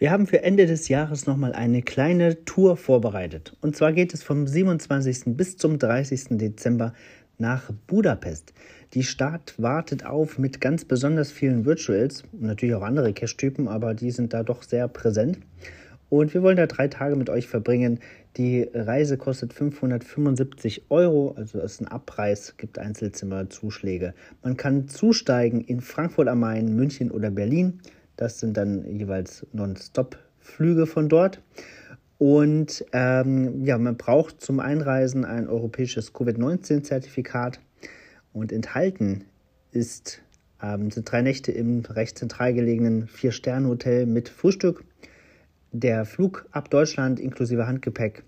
Wir haben für Ende des Jahres nochmal eine kleine Tour vorbereitet. Und zwar geht es vom 27. bis zum 30. Dezember nach Budapest. Die Stadt wartet auf mit ganz besonders vielen Virtuals natürlich auch andere Cache-Typen, aber die sind da doch sehr präsent. Und wir wollen da drei Tage mit euch verbringen. Die Reise kostet 575 Euro, also ist ein Abpreis, gibt Einzelzimmerzuschläge. Man kann zusteigen in Frankfurt am Main, München oder Berlin. Das sind dann jeweils Non-Stop-Flüge von dort. Und ähm, ja, man braucht zum Einreisen ein europäisches Covid-19-Zertifikat. Und enthalten ist, ähm, sind drei Nächte im recht zentral gelegenen Vier-Sterne-Hotel mit Frühstück. Der Flug ab Deutschland inklusive Handgepäck,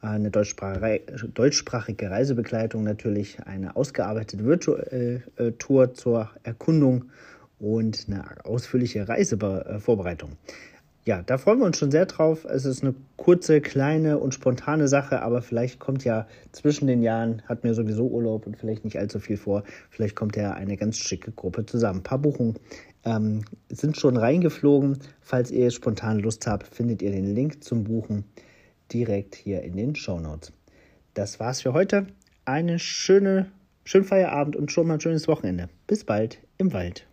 eine deutschsprachige Reisebegleitung natürlich, eine ausgearbeitete Virtual äh, Tour zur Erkundung und eine ausführliche Reisevorbereitung. Ja, da freuen wir uns schon sehr drauf. Es ist eine kurze, kleine und spontane Sache, aber vielleicht kommt ja zwischen den Jahren, hat mir sowieso Urlaub und vielleicht nicht allzu viel vor, vielleicht kommt ja eine ganz schicke Gruppe zusammen. Ein paar Buchungen ähm, sind schon reingeflogen. Falls ihr spontan Lust habt, findet ihr den Link zum Buchen direkt hier in den Show Notes. Das war's für heute. Eine schöne, schönen Feierabend und schon mal ein schönes Wochenende. Bis bald im Wald.